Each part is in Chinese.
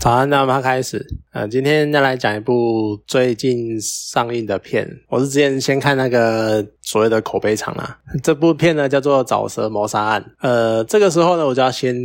早安，那我们开始。呃，今天要来讲一部最近上映的片。我是之前先看那个所谓的口碑场啊，这部片呢叫做《沼蛇谋杀案》。呃，这个时候呢，我就要先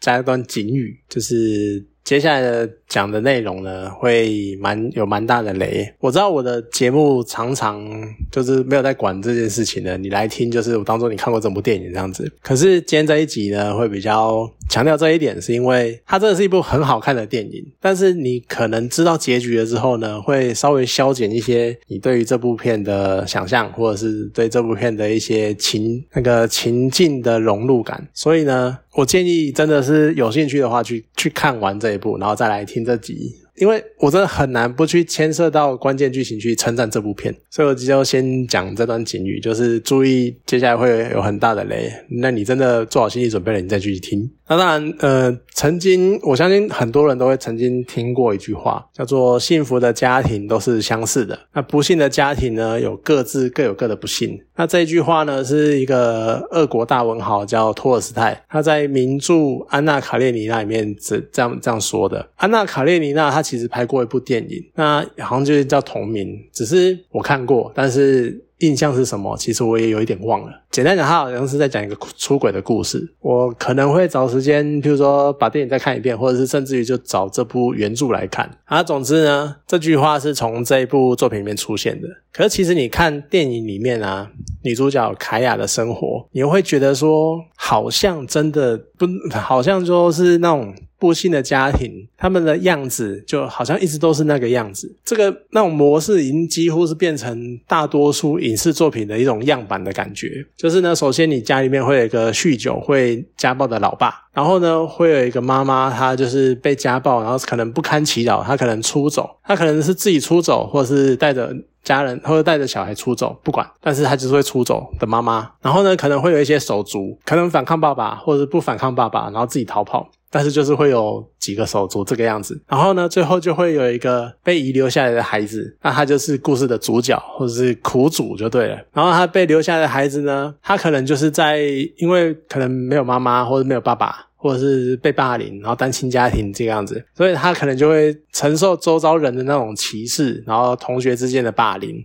加一段警语，就是接下来的。讲的内容呢，会蛮有蛮大的雷。我知道我的节目常常就是没有在管这件事情的，你来听就是我当做你看过整部电影这样子。可是今天这一集呢，会比较强调这一点，是因为它真的是一部很好看的电影。但是你可能知道结局了之后呢，会稍微消减一些你对于这部片的想象，或者是对这部片的一些情那个情境的融入感。所以呢，我建议真的是有兴趣的话，去去看完这一部，然后再来听。这集，因为我真的很难不去牵涉到关键剧情去称赞这部片，所以我就先讲这段警语，就是注意接下来会有很大的雷。那你真的做好心理准备了，你再继续听。那当然，呃，曾经我相信很多人都会曾经听过一句话，叫做“幸福的家庭都是相似的，那不幸的家庭呢，有各自各有各的不幸。”那这一句话呢，是一个俄国大文豪叫托尔斯泰，他在名著《安娜卡列尼娜》里面这这样这样说的。安娜卡列尼娜她其实拍过一部电影，那好像就是叫同名，只是我看过，但是。印象是什么？其实我也有一点忘了。简单讲，他好像是在讲一个出轨的故事。我可能会找时间，譬如说把电影再看一遍，或者是甚至于就找这部原著来看。啊，总之呢，这句话是从这一部作品里面出现的。可是其实你看电影里面啊，女主角凯雅的生活，你会觉得说，好像真的不，好像说是那种。不幸的家庭，他们的样子就好像一直都是那个样子。这个那种模式已经几乎是变成大多数影视作品的一种样板的感觉。就是呢，首先你家里面会有一个酗酒、会家暴的老爸，然后呢，会有一个妈妈，她就是被家暴，然后可能不堪其扰，她可能出走，她可能是自己出走，或者是带着家人或者带着小孩出走，不管，但是她就是会出走的妈妈。然后呢，可能会有一些手足，可能反抗爸爸，或者是不反抗爸爸，然后自己逃跑。但是就是会有几个手足这个样子，然后呢，最后就会有一个被遗留下来的孩子，那他就是故事的主角或者是苦主就对了。然后他被留下来的孩子呢，他可能就是在因为可能没有妈妈或者没有爸爸，或者是被霸凌，然后单亲家庭这个样子，所以他可能就会承受周遭人的那种歧视，然后同学之间的霸凌，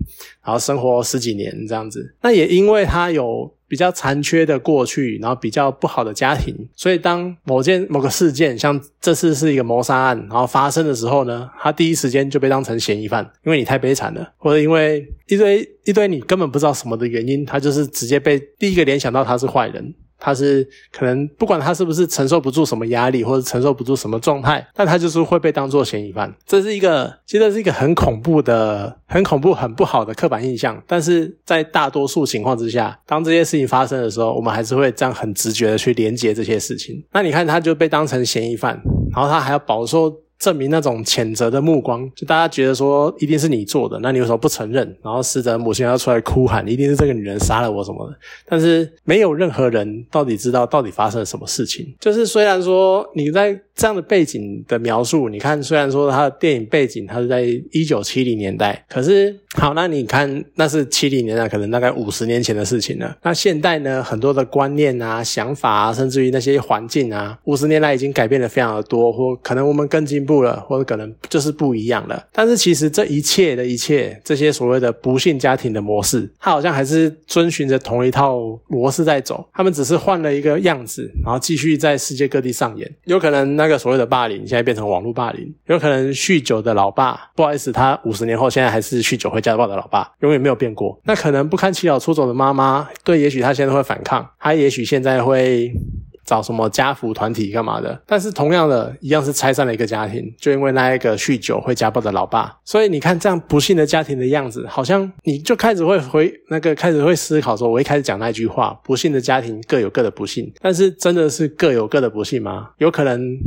然后生活十几年这样子。那也因为他有。比较残缺的过去，然后比较不好的家庭，所以当某件某个事件，像这次是一个谋杀案，然后发生的时候呢，他第一时间就被当成嫌疑犯，因为你太悲惨了，或者因为一堆一堆你根本不知道什么的原因，他就是直接被第一个联想到他是坏人。他是可能不管他是不是承受不住什么压力，或者承受不住什么状态，但他就是会被当做嫌疑犯。这是一个，其实是一个很恐怖的、很恐怖、很不好的刻板印象。但是在大多数情况之下，当这些事情发生的时候，我们还是会这样很直觉的去连接这些事情。那你看，他就被当成嫌疑犯，然后他还要饱受。证明那种谴责的目光，就大家觉得说一定是你做的，那你为什么不承认？然后死者母亲要出来哭喊，一定是这个女人杀了我什么的。但是没有任何人到底知道到底发生了什么事情。就是虽然说你在这样的背景的描述，你看虽然说他的电影背景他是在一九七零年代，可是好，那你看那是七零年代，可能大概五十年前的事情了。那现代呢，很多的观念啊、想法啊，甚至于那些环境啊，五十年来已经改变的非常的多，或可能我们更进步。了，或者可能就是不一样了。但是其实这一切的一切，这些所谓的不幸家庭的模式，它好像还是遵循着同一套模式在走。他们只是换了一个样子，然后继续在世界各地上演。有可能那所谓的霸凌，现在变成网络霸凌；有可能酗酒的老爸，不好意思，他五十年后现在还是酗酒会家暴的老爸，永远没有变过。那可能不堪其扰出走的妈妈，对，也许他现在会反抗，他也许现在会。找什么家福团体干嘛的？但是同样的一样是拆散了一个家庭，就因为那一个酗酒会家暴的老爸。所以你看这样不幸的家庭的样子，好像你就开始会回那个开始会思考说，我一开始讲那句话，不幸的家庭各有各的不幸，但是真的是各有各的不幸吗？有可能。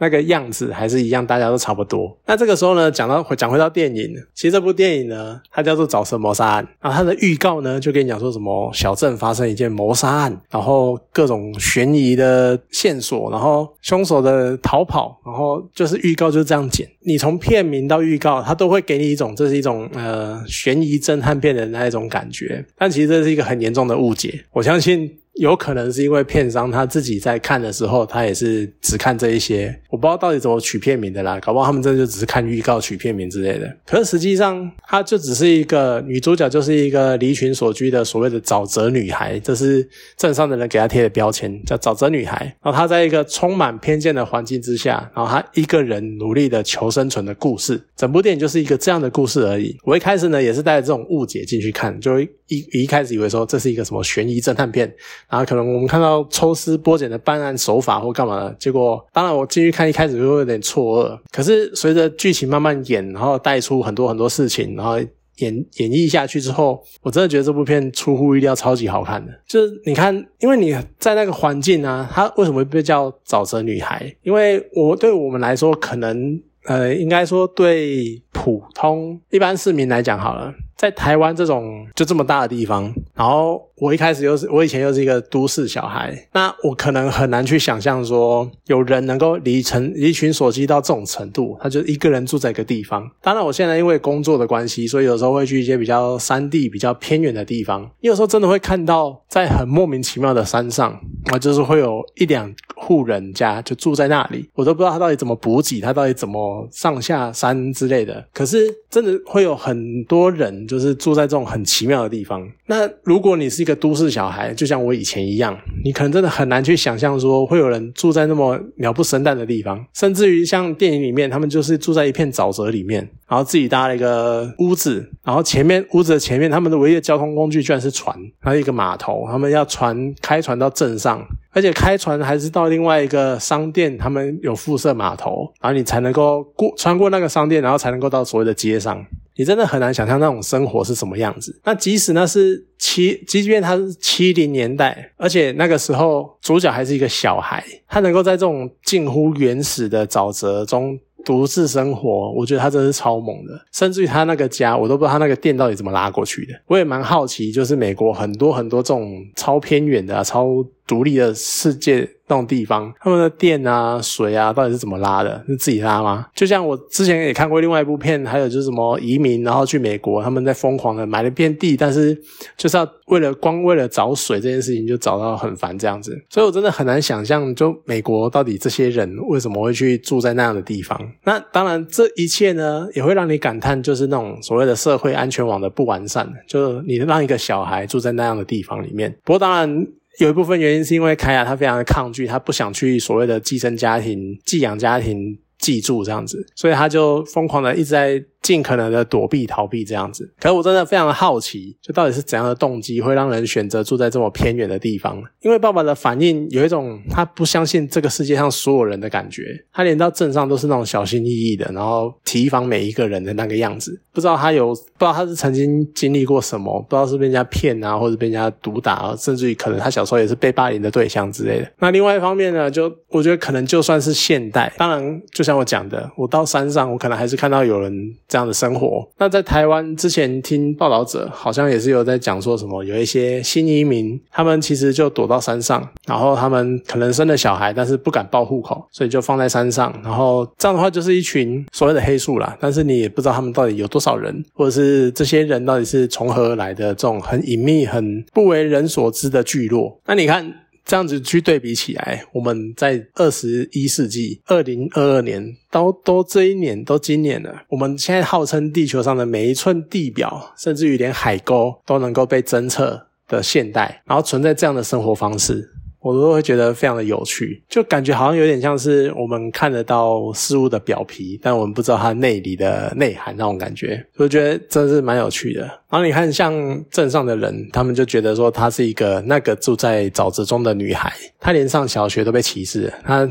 那个样子还是一样，大家都差不多。那这个时候呢，讲到讲回到电影，其实这部电影呢，它叫做《沼泽谋杀案》啊。它的预告呢，就跟你讲说什么小镇发生一件谋杀案，然后各种悬疑的线索，然后凶手的逃跑，然后就是预告就是这样剪。你从片名到预告，它都会给你一种这是一种呃悬疑侦探片的那一种感觉。但其实这是一个很严重的误解。我相信。有可能是因为片商他自己在看的时候，他也是只看这一些，我不知道到底怎么取片名的啦，搞不好他们真的就只是看预告取片名之类的。可是实际上，它就只是一个女主角，就是一个离群所居的所谓的沼泽女孩，这是镇上的人给她贴的标签，叫沼泽女孩。然后她在一个充满偏见的环境之下，然后她一个人努力的求生存的故事。整部电影就是一个这样的故事而已。我一开始呢也是带着这种误解进去看，就一一开始以为说这是一个什么悬疑侦探片，然后可能我们看到抽丝剥茧的办案手法或干嘛的，结果当然我进去看一开始就会有点错愕，可是随着剧情慢慢演，然后带出很多很多事情，然后演演绎下去之后，我真的觉得这部片出乎意料超级好看的。就是你看，因为你在那个环境啊，它为什么会被叫沼泽女孩？因为我对我们来说，可能呃，应该说对普通一般市民来讲好了。在台湾这种就这么大的地方，然后我一开始又是我以前又是一个都市小孩，那我可能很难去想象说有人能够离城离群所居到这种程度，他就一个人住在一个地方。当然，我现在因为工作的关系，所以有时候会去一些比较山地、比较偏远的地方。有时候真的会看到在很莫名其妙的山上，啊，就是会有一两户人家就住在那里，我都不知道他到底怎么补给，他到底怎么上下山之类的。可是真的会有很多人。就是住在这种很奇妙的地方。那如果你是一个都市小孩，就像我以前一样，你可能真的很难去想象说会有人住在那么鸟不生蛋的地方。甚至于像电影里面，他们就是住在一片沼泽里面，然后自己搭了一个屋子，然后前面屋子的前面，他们的唯一的交通工具居然是船，还有一个码头，他们要船开船到镇上，而且开船还是到另外一个商店，他们有附设码头，然后你才能够过穿过那个商店，然后才能够到所谓的街上。你真的很难想象那种生活是什么样子。那即使那是七，即便他是七零年代，而且那个时候主角还是一个小孩，他能够在这种近乎原始的沼泽中独自生活，我觉得他真是超猛的。甚至于他那个家，我都不知道他那个店到底怎么拉过去的。我也蛮好奇，就是美国很多很多这种超偏远的、超独立的世界。那种地方，他们的电啊、水啊，到底是怎么拉的？是自己拉吗？就像我之前也看过另外一部片，还有就是什么移民，然后去美国，他们在疯狂的买了片地，但是就是要为了光为了找水这件事情，就找到很烦这样子。所以我真的很难想象，就美国到底这些人为什么会去住在那样的地方？那当然，这一切呢，也会让你感叹，就是那种所谓的社会安全网的不完善，就是你让一个小孩住在那样的地方里面。不过当然。有一部分原因是因为凯亚他非常的抗拒，他不想去所谓的寄生家庭、寄养家庭寄住这样子，所以他就疯狂的一直在。尽可能的躲避逃避这样子，可是我真的非常的好奇，就到底是怎样的动机会让人选择住在这么偏远的地方？因为爸爸的反应有一种他不相信这个世界上所有人的感觉，他连到镇上都是那种小心翼翼的，然后提防每一个人的那个样子。不知道他有不知道他是曾经经历过什么，不知道是被人家骗啊，或者被人家毒打，甚至于可能他小时候也是被霸凌的对象之类的。那另外一方面呢，就我觉得可能就算是现代，当然就像我讲的，我到山上，我可能还是看到有人。这样的生活，那在台湾之前听报道者好像也是有在讲说什么，有一些新移民，他们其实就躲到山上，然后他们可能生了小孩，但是不敢报户口，所以就放在山上，然后这样的话就是一群所谓的黑数啦，但是你也不知道他们到底有多少人，或者是这些人到底是从何而来的这种很隐秘、很不为人所知的聚落。那你看。这样子去对比起来，我们在二十一世纪二零二二年，都都这一年都今年了，我们现在号称地球上的每一寸地表，甚至于连海沟都能够被侦测的现代，然后存在这样的生活方式。我都会觉得非常的有趣，就感觉好像有点像是我们看得到事物的表皮，但我们不知道它内里的内涵那种感觉，我觉得真是蛮有趣的。然后你看，像镇上的人，他们就觉得说她是一个那个住在沼泽中的女孩，她连上小学都被歧视，她。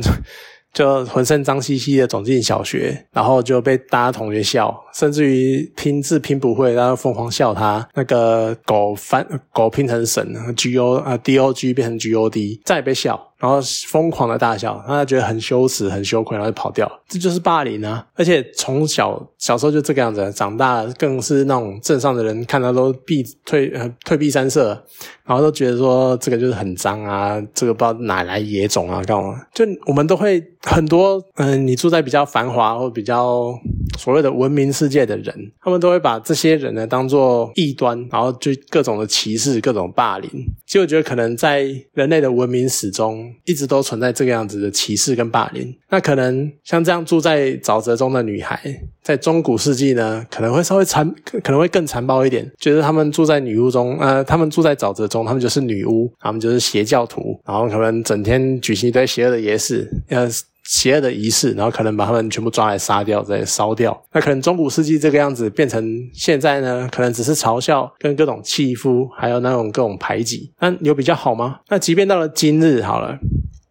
就浑身脏兮兮的走进小学，然后就被大家同学笑，甚至于拼字拼不会，然后疯狂笑他那个狗翻狗拼成神，G O 啊 D O G 变成 G O D，再也被笑。然后疯狂的大笑，他觉得很羞耻、很羞愧，然后就跑掉。这就是霸凌啊！而且从小小时候就这个样子，长大更是那种镇上的人看到都避退呃退避三舍，然后都觉得说这个就是很脏啊，这个不知道哪来野种啊，干嘛？就我们都会很多嗯，你住在比较繁华或比较所谓的文明世界的人，他们都会把这些人呢当做异端，然后就各种的歧视、各种霸凌。其实我觉得可能在人类的文明史中，一直都存在这个样子的歧视跟霸凌。那可能像这样住在沼泽中的女孩，在中古世纪呢，可能会稍微残，可能会更残暴一点，觉得他们住在女巫中，呃，他们住在沼泽中，他们就是女巫，他们就是邪教徒，然后可能整天举行一堆邪恶的仪式，呃。邪恶的仪式，然后可能把他们全部抓来杀掉，再烧掉。那可能中古世纪这个样子变成现在呢？可能只是嘲笑跟各种欺负，还有那种各种排挤。那有比较好吗？那即便到了今日，好了，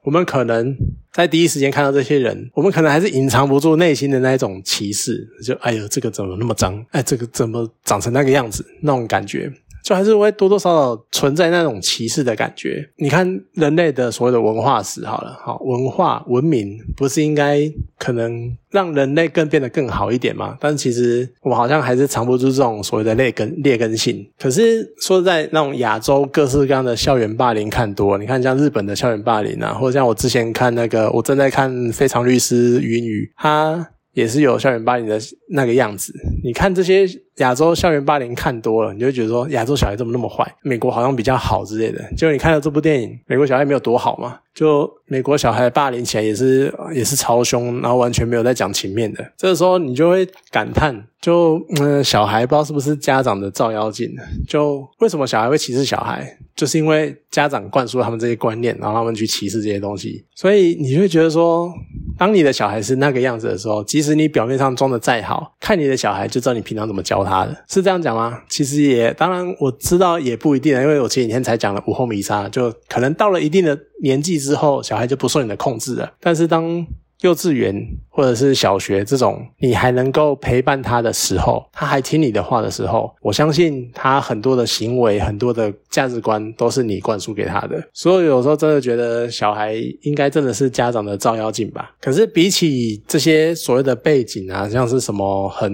我们可能在第一时间看到这些人，我们可能还是隐藏不住内心的那一种歧视，就哎呦，这个怎么那么脏？哎，这个怎么长成那个样子？那种感觉。就还是会多多少少存在那种歧视的感觉。你看人类的所谓的文化史，好了，好文化文明，不是应该可能让人类更变得更好一点吗？但其实我好像还是藏不住这种所谓的劣根劣根性。可是说在那种亚洲各式各样的校园霸凌看多，你看像日本的校园霸凌啊，或者像我之前看那个，我正在看《非常律师云雨》，他也是有校园霸凌的那个样子。你看这些。亚洲校园霸凌看多了，你就觉得说亚洲小孩怎么那么坏？美国好像比较好之类的。结果你看了这部电影，美国小孩没有多好嘛？就美国小孩霸凌起来也是也是超凶，然后完全没有在讲情面的。这个时候你就会感叹，就嗯，小孩不知道是不是家长的照妖镜？就为什么小孩会歧视小孩？就是因为家长灌输他们这些观念，然后他们去歧视这些东西。所以你会觉得说，当你的小孩是那个样子的时候，即使你表面上装的再好，看你的小孩就知道你平常怎么教他的，是这样讲吗？其实也当然我知道也不一定，因为我前几天才讲了午后弥撒，就可能到了一定的年纪之后，小孩就不受你的控制了。但是当幼稚园或者是小学这种，你还能够陪伴他的时候，他还听你的话的时候，我相信他很多的行为、很多的价值观都是你灌输给他的。所以有时候真的觉得小孩应该真的是家长的照妖镜吧。可是比起这些所谓的背景啊，像是什么很。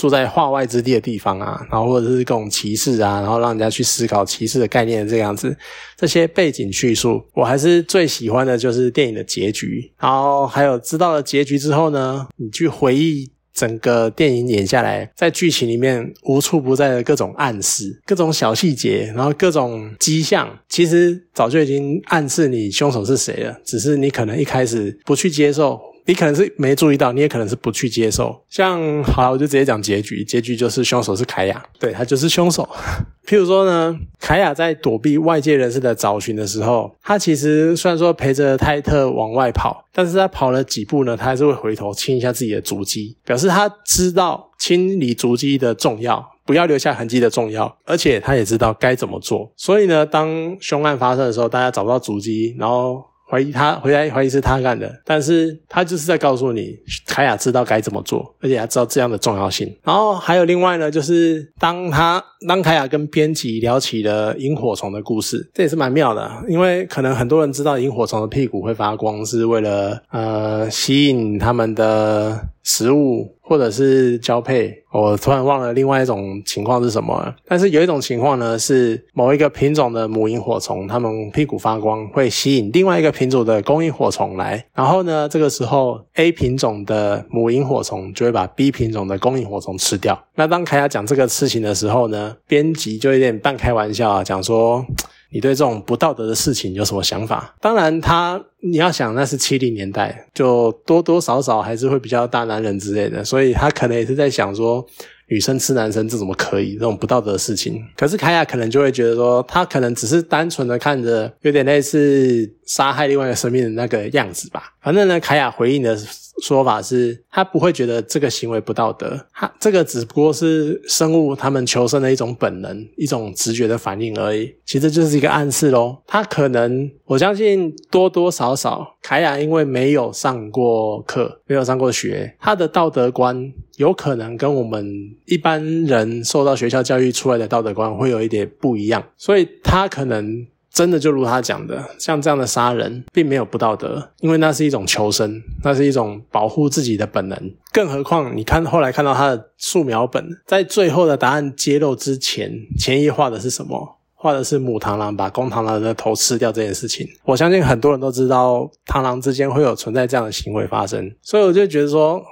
住在化外之地的地方啊，然后或者是各种歧视啊，然后让人家去思考歧视的概念这样子，这些背景叙述，我还是最喜欢的就是电影的结局。然后还有知道了结局之后呢，你去回忆整个电影演下来，在剧情里面无处不在的各种暗示、各种小细节，然后各种迹象，其实早就已经暗示你凶手是谁了，只是你可能一开始不去接受。你可能是没注意到，你也可能是不去接受。像好，我就直接讲结局，结局就是凶手是凯亚，对他就是凶手。譬如说呢，凯亚在躲避外界人士的找寻的时候，他其实虽然说陪着泰特往外跑，但是他跑了几步呢，他还是会回头清一下自己的足迹，表示他知道清理足迹的重要，不要留下痕迹的重要，而且他也知道该怎么做。所以呢，当凶案发生的时候，大家找不到足迹，然后。怀疑他回来怀疑是他干的，但是他就是在告诉你，凯亚知道该怎么做，而且他知道这样的重要性。然后还有另外呢，就是当他当凯亚跟编辑聊起了萤火虫的故事，这也是蛮妙的，因为可能很多人知道萤火虫的屁股会发光是为了呃吸引他们的。食物或者是交配，我突然忘了另外一种情况是什么。但是有一种情况呢，是某一个品种的母萤火虫，它们屁股发光会吸引另外一个品种的公萤火虫来，然后呢，这个时候 A 品种的母萤火虫就会把 B 品种的公萤火虫吃掉。那当凯亚讲这个事情的时候呢，编辑就有点半开玩笑啊，讲说。你对这种不道德的事情有什么想法？当然，他你要想那是七零年代，就多多少少还是会比较大男人之类的，所以他可能也是在想说，女生吃男生这怎么可以？这种不道德的事情。可是凯亚可能就会觉得说，他可能只是单纯的看着有点类似杀害另外一个生命的那个样子吧。反正呢，凯亚回应的。说法是，他不会觉得这个行为不道德，他这个只不过是生物他们求生的一种本能、一种直觉的反应而已。其实就是一个暗示喽。他可能，我相信多多少少，凯亚因为没有上过课，没有上过学，他的道德观有可能跟我们一般人受到学校教育出来的道德观会有一点不一样，所以他可能。真的就如他讲的，像这样的杀人并没有不道德，因为那是一种求生，那是一种保护自己的本能。更何况，你看后来看到他的素描本，在最后的答案揭露之前，前一画的是什么？画的是母螳螂把公螳螂的头吃掉这件事情。我相信很多人都知道，螳螂之间会有存在这样的行为发生，所以我就觉得说。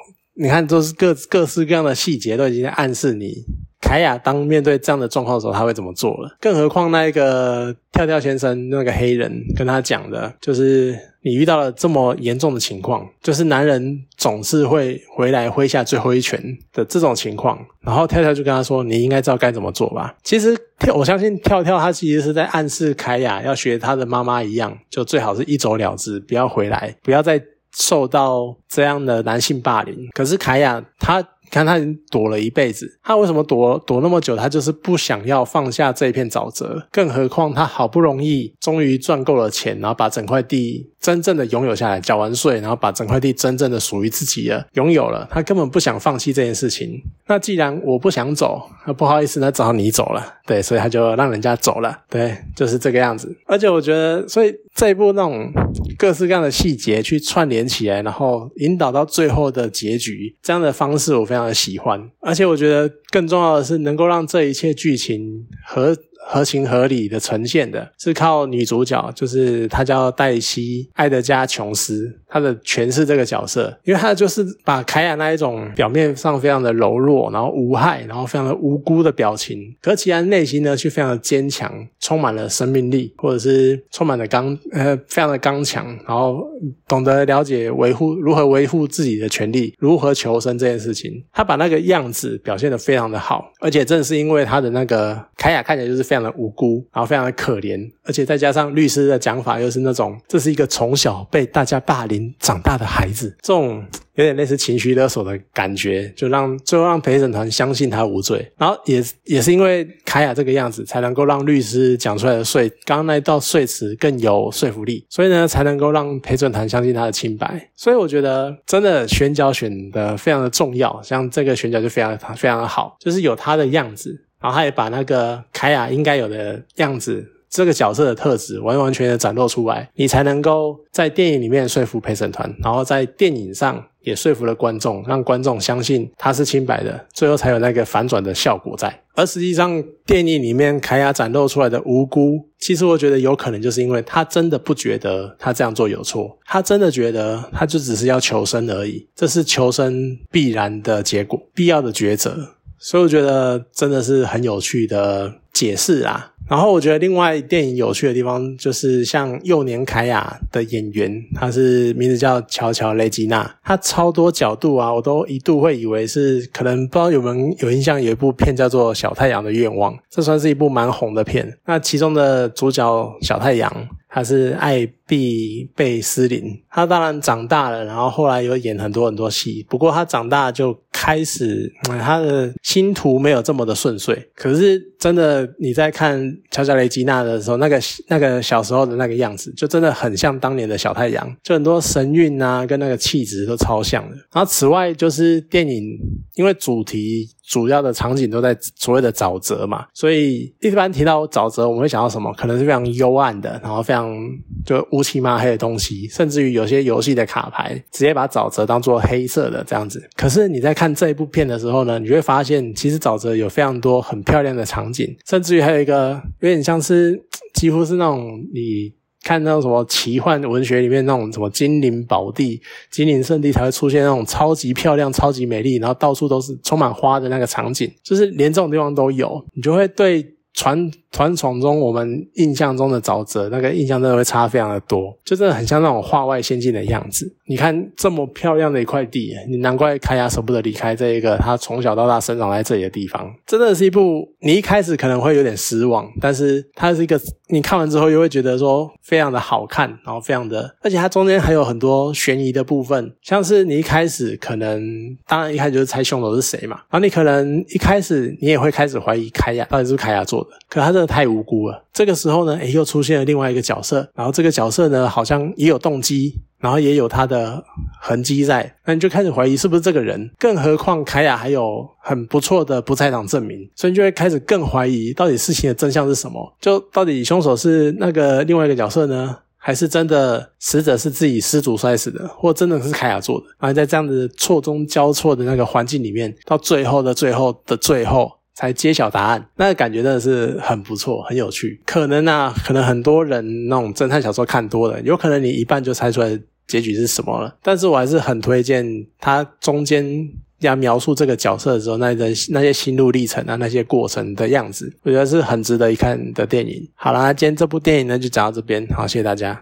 你看，都是各各式各样的细节，都已经在暗示你。凯亚当面对这样的状况的时候，他会怎么做了？更何况那一个跳跳先生那个黑人跟他讲的，就是你遇到了这么严重的情况，就是男人总是会回来挥下最后一拳的这种情况。然后跳跳就跟他说：“你应该知道该怎么做吧？”其实跳，我相信跳跳他其实是在暗示凯亚要学他的妈妈一样，就最好是一走了之，不要回来，不要再受到这样的男性霸凌。可是凯亚他。看他已经躲了一辈子，他为什么躲躲那么久？他就是不想要放下这一片沼泽。更何况他好不容易终于赚够了钱，然后把整块地真正的拥有下来，缴完税，然后把整块地真正的属于自己了，拥有了。他根本不想放弃这件事情。那既然我不想走，那不好意思，那只好你走了。对，所以他就让人家走了。对，就是这个样子。而且我觉得，所以这一部那种各式各样的细节去串联起来，然后引导到最后的结局，这样的方式我非常。非常的喜欢，而且我觉得更重要的是，能够让这一切剧情和。合情合理的呈现的是靠女主角，就是她叫黛西·爱德加·琼斯，她的诠释这个角色，因为她就是把凯亚那一种表面上非常的柔弱，然后无害，然后非常的无辜的表情，可其然内心呢却非常的坚强，充满了生命力，或者是充满了刚 呃非常的刚强，然后懂得了解维护如何维护自己的权利，如何求生这件事情，她把那个样子表现的非常的好，而且正是因为她的那个凯亚看起来就是非常。常的无辜，然后非常的可怜，而且再加上律师的讲法又是那种，这是一个从小被大家霸凌长大的孩子，这种有点类似情绪勒索的感觉，就让最后让陪审团相信他无罪。然后也也是因为凯亚这个样子，才能够让律师讲出来的税，刚刚那一道说辞更有说服力，所以呢，才能够让陪审团相信他的清白。所以我觉得真的选角选的非常的重要，像这个选角就非常非常的好，就是有他的样子。然后他也把那个凯亚应该有的样子，这个角色的特质完完全全展露出来，你才能够在电影里面说服陪审团，然后在电影上也说服了观众，让观众相信他是清白的，最后才有那个反转的效果在。而实际上，电影里面凯亚展露出来的无辜，其实我觉得有可能就是因为他真的不觉得他这样做有错，他真的觉得他就只是要求生而已，这是求生必然的结果，必要的抉择。所以我觉得真的是很有趣的解释啊。然后我觉得另外电影有趣的地方就是像幼年凯亚的演员，他是名字叫乔乔雷吉娜，他超多角度啊，我都一度会以为是可能不知道有没有有印象，有一部片叫做《小太阳的愿望》，这算是一部蛮红的片。那其中的主角小太阳。他是艾碧贝斯林，他当然长大了，然后后来有演很多很多戏。不过他长大就开始，他的星途没有这么的顺遂。可是真的，你在看乔乔雷吉娜的时候，那个那个小时候的那个样子，就真的很像当年的小太阳，就很多神韵啊，跟那个气质都超像的。然后此外就是电影，因为主题。主要的场景都在所谓的沼泽嘛，所以一般提到沼泽，我们会想到什么？可能是非常幽暗的，然后非常就乌漆嘛黑的东西，甚至于有些游戏的卡牌直接把沼泽当做黑色的这样子。可是你在看这一部片的时候呢，你会发现其实沼泽有非常多很漂亮的场景，甚至于还有一个有点像是几乎是那种你。看到什么奇幻文学里面那种什么精灵宝地、精灵圣地才会出现那种超级漂亮、超级美丽，然后到处都是充满花的那个场景，就是连这种地方都有，你就会对。传传统中我们印象中的沼泽，那个印象真的会差非常的多，就真的很像那种画外仙境的样子。你看这么漂亮的一块地，你难怪凯亚舍不得离开这一个他从小到大生长在这里的地方。真的是一部你一开始可能会有点失望，但是它是一个你看完之后又会觉得说非常的好看，然后非常的，而且它中间还有很多悬疑的部分，像是你一开始可能当然一开始就是猜凶手是谁嘛，然后你可能一开始你也会开始怀疑凯亚到底是不是开亚做的。可他是的太无辜了。这个时候呢，诶，又出现了另外一个角色，然后这个角色呢，好像也有动机，然后也有他的痕迹在，那你就开始怀疑是不是这个人。更何况凯亚还有很不错的不在场证明，所以你就会开始更怀疑到底事情的真相是什么。就到底凶手是那个另外一个角色呢，还是真的死者是自己失足摔死的，或真的是凯亚做的？然后在这样子错综交错的那个环境里面，到最后的最后的最后。才揭晓答案，那感觉真的是很不错，很有趣。可能啊，可能很多人那种侦探小说看多了，有可能你一半就猜出来结局是什么了。但是我还是很推荐它中间要描述这个角色的时候，那的那些心路历程啊，那些过程的样子，我觉得是很值得一看的电影。好啦，今天这部电影呢就讲到这边，好，谢谢大家。